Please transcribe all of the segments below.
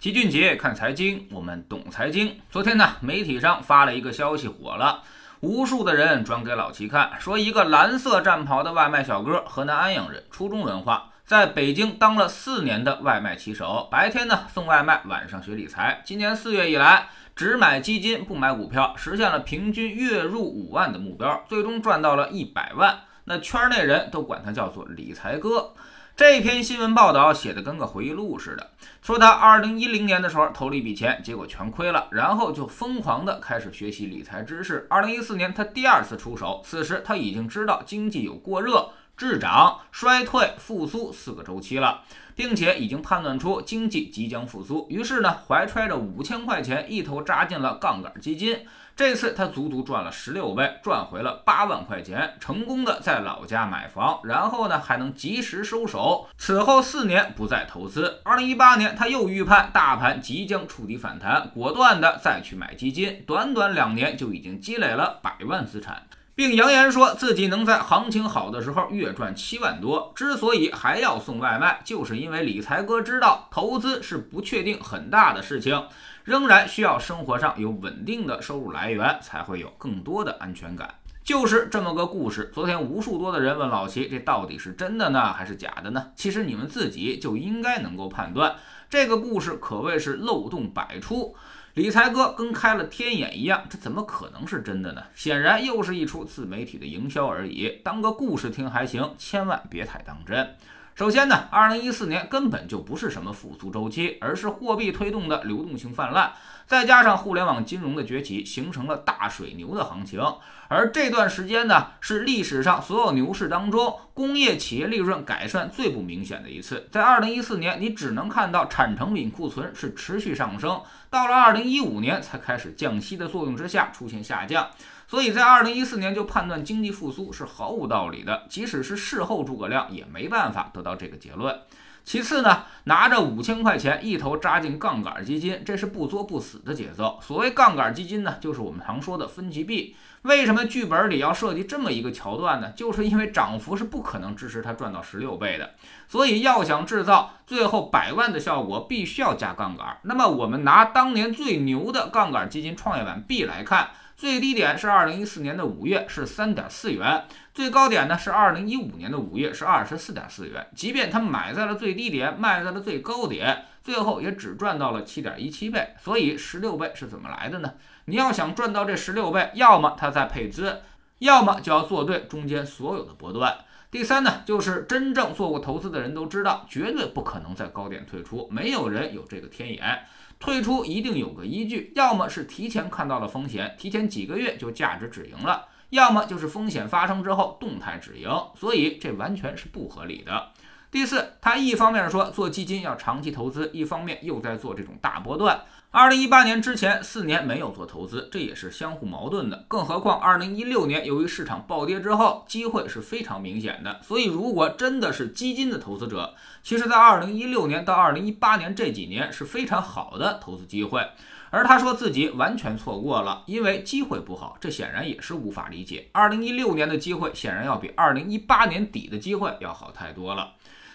齐俊杰看财经，我们懂财经。昨天呢，媒体上发了一个消息火了，无数的人转给老齐看，说一个蓝色战袍的外卖小哥，河南安阳人，初中文化，在北京当了四年的外卖骑手，白天呢送外卖，晚上学理财。今年四月以来，只买基金不买股票，实现了平均月入五万的目标，最终赚到了一百万。那圈内人都管他叫做理财哥。这篇新闻报道写的跟个回忆录似的，说他二零一零年的时候投了一笔钱，结果全亏了，然后就疯狂的开始学习理财知识。二零一四年他第二次出手，此时他已经知道经济有过热、滞涨、衰退、复苏四个周期了，并且已经判断出经济即将复苏，于是呢，怀揣着五千块钱一头扎进了杠杆基金。这次他足足赚了十六倍，赚回了八万块钱，成功的在老家买房，然后呢还能及时收手。此后四年不再投资。二零一八年他又预判大盘即将触底反弹，果断的再去买基金，短短两年就已经积累了百万资产，并扬言说自己能在行情好的时候月赚七万多。之所以还要送外卖，就是因为理财哥知道投资是不确定很大的事情。仍然需要生活上有稳定的收入来源，才会有更多的安全感。就是这么个故事。昨天无数多的人问老齐，这到底是真的呢，还是假的呢？其实你们自己就应该能够判断。这个故事可谓是漏洞百出，理财哥跟开了天眼一样，这怎么可能是真的呢？显然又是一出自媒体的营销而已，当个故事听还行，千万别太当真。首先呢，二零一四年根本就不是什么复苏周期，而是货币推动的流动性泛滥，再加上互联网金融的崛起，形成了大水牛的行情。而这段时间呢，是历史上所有牛市当中工业企业利润改善最不明显的一次。在二零一四年，你只能看到产成品库存是持续上升，到了二零一五年才开始降息的作用之下出现下降。所以在二零一四年就判断经济复苏是毫无道理的，即使是事后诸葛亮也没办法得到这个结论。其次呢，拿着五千块钱一头扎进杠杆基金，这是不作不死的节奏。所谓杠杆基金呢，就是我们常说的分级币。为什么剧本里要设计这么一个桥段呢？就是因为涨幅是不可能支持它赚到十六倍的，所以要想制造最后百万的效果，必须要加杠杆。那么我们拿当年最牛的杠杆基金创业板 B 来看。最低点是二零一四年的五月，是三点四元；最高点呢是二零一五年的五月，是二十四点四元。即便他买在了最低点，卖在了最高点，最后也只赚到了七点一七倍。所以十六倍是怎么来的呢？你要想赚到这十六倍，要么他在配资，要么就要做对中间所有的波段。第三呢，就是真正做过投资的人都知道，绝对不可能在高点退出，没有人有这个天眼。退出一定有个依据，要么是提前看到了风险，提前几个月就价值止盈了；要么就是风险发生之后动态止盈，所以这完全是不合理的。第四，他一方面说做基金要长期投资，一方面又在做这种大波段。二零一八年之前四年没有做投资，这也是相互矛盾的。更何况二零一六年由于市场暴跌之后，机会是非常明显的。所以如果真的是基金的投资者，其实在二零一六年到二零一八年这几年是非常好的投资机会。而他说自己完全错过了，因为机会不好，这显然也是无法理解。二零一六年的机会显然要比二零一八年底的机会要好太多了。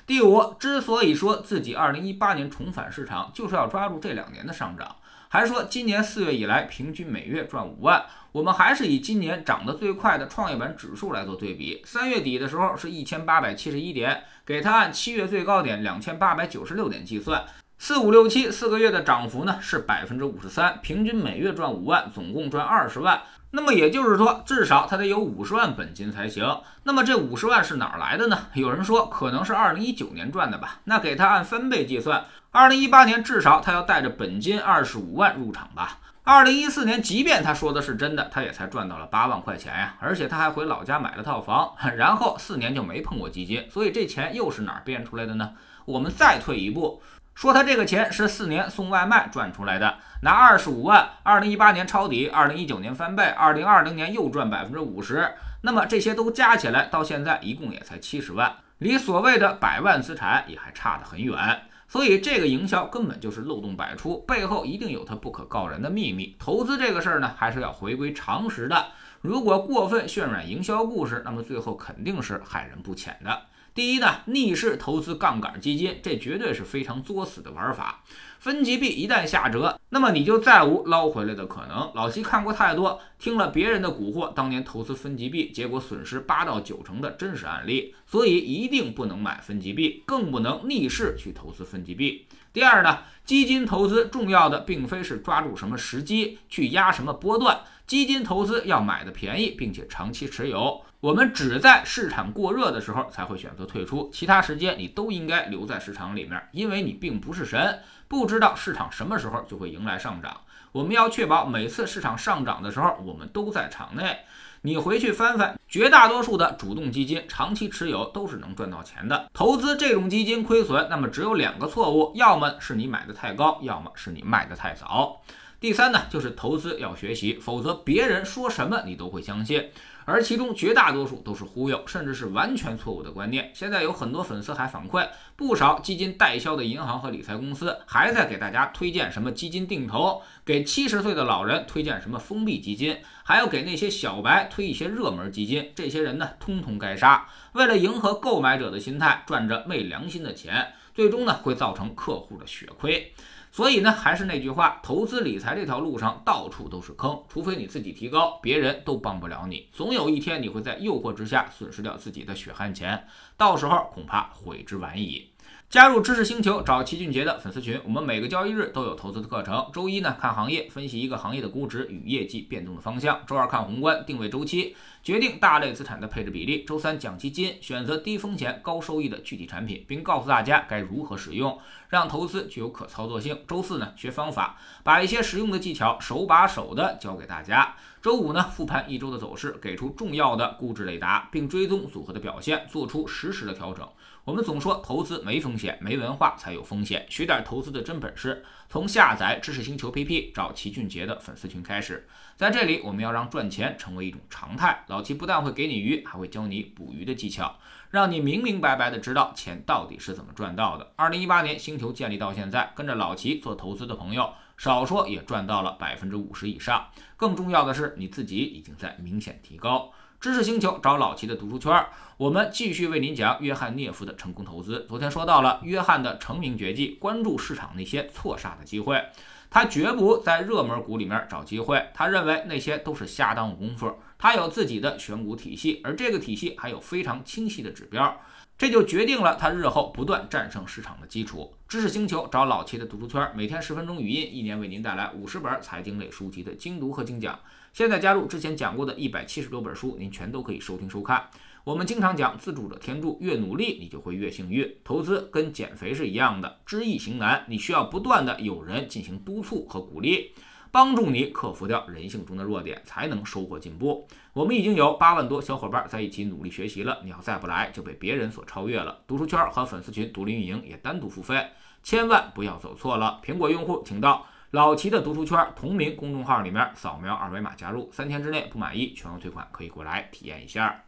第五，之所以说自己二零一八年重返市场，就是要抓住这两年的上涨，还说今年四月以来平均每月赚五万。我们还是以今年涨得最快的创业板指数来做对比，三月底的时候是一千八百七十一点，给他按七月最高点两千八百九十六点计算，四五六七四个月的涨幅呢是百分之五十三，平均每月赚五万，总共赚二十万。那么也就是说，至少他得有五十万本金才行。那么这五十万是哪儿来的呢？有人说可能是二零一九年赚的吧。那给他按翻倍计算，二零一八年至少他要带着本金二十五万入场吧。二零一四年，即便他说的是真的，他也才赚到了八万块钱呀。而且他还回老家买了套房，然后四年就没碰过基金。所以这钱又是哪儿变出来的呢？我们再退一步。说他这个钱是四年送外卖赚出来的，拿二十五万，二零一八年抄底，二零一九年翻倍，二零二零年又赚百分之五十，那么这些都加起来，到现在一共也才七十万，离所谓的百万资产也还差得很远。所以这个营销根本就是漏洞百出，背后一定有他不可告人的秘密。投资这个事儿呢，还是要回归常识的。如果过分渲染营销故事，那么最后肯定是害人不浅的。第一呢，逆势投资杠杆基金，这绝对是非常作死的玩法。分级币一旦下折，那么你就再无捞回来的可能。老七看过太多，听了别人的蛊惑，当年投资分级币，结果损失八到九成的真实案例，所以一定不能买分级币，更不能逆势去投资分级币。第二呢，基金投资重要的并非是抓住什么时机去压什么波段，基金投资要买的便宜，并且长期持有。我们只在市场过热的时候才会选择退出，其他时间你都应该留在市场里面，因为你并不是神，不知道市场什么时候就会迎来上涨。我们要确保每次市场上涨的时候，我们都在场内。你回去翻翻，绝大多数的主动基金长期持有都是能赚到钱的。投资这种基金亏损，那么只有两个错误：要么是你买的太高，要么是你卖的太早。第三呢，就是投资要学习，否则别人说什么你都会相信。而其中绝大多数都是忽悠，甚至是完全错误的观念。现在有很多粉丝还反馈，不少基金代销的银行和理财公司还在给大家推荐什么基金定投，给七十岁的老人推荐什么封闭基金，还要给那些小白推一些热门基金。这些人呢，通通该杀！为了迎合购买者的心态，赚着昧良心的钱，最终呢，会造成客户的血亏。所以呢，还是那句话，投资理财这条路上到处都是坑，除非你自己提高，别人都帮不了你。总有一天你会在诱惑之下损失掉自己的血汗钱，到时候恐怕悔之晚矣。加入知识星球，找齐俊杰的粉丝群。我们每个交易日都有投资的课程。周一呢，看行业，分析一个行业的估值与业绩变动的方向；周二看宏观，定位周期，决定大类资产的配置比例；周三讲基金，选择低风险高收益的具体产品，并告诉大家该如何使用，让投资具有可操作性。周四呢，学方法，把一些实用的技巧手把手的教给大家。周五呢，复盘一周的走势，给出重要的估值雷达，并追踪组合的表现，做出实时的调整。我们总说投资没风险，没文化才有风险。学点投资的真本事，从下载知识星球 P P 找齐俊杰的粉丝群开始。在这里，我们要让赚钱成为一种常态。老齐不但会给你鱼，还会教你捕鱼的技巧，让你明明白白的知道钱到底是怎么赚到的。二零一八年星球建立到现在，跟着老齐做投资的朋友，少说也赚到了百分之五十以上。更重要的是，你自己已经在明显提高。知识星球找老齐的读书圈，我们继续为您讲约翰涅夫的成功投资。昨天说到了约翰的成名绝技，关注市场那些错杀的机会。他绝不在热门股里面找机会，他认为那些都是瞎耽误功夫。他有自己的选股体系，而这个体系还有非常清晰的指标。这就决定了他日后不断战胜市场的基础。知识星球找老齐的读书圈，每天十分钟语音，一年为您带来五十本财经类书籍的精读和精讲。现在加入之前讲过的一百七十多本书，您全都可以收听收看。我们经常讲自助者天助，越努力你就会越幸运。投资跟减肥是一样的，知易行难，你需要不断的有人进行督促和鼓励。帮助你克服掉人性中的弱点，才能收获进步。我们已经有八万多小伙伴在一起努力学习了，你要再不来就被别人所超越了。读书圈和粉丝群独立运营也单独付费，千万不要走错了。苹果用户请到老齐的读书圈同名公众号里面扫描二维码加入，三天之内不满意全额退款，可以过来体验一下。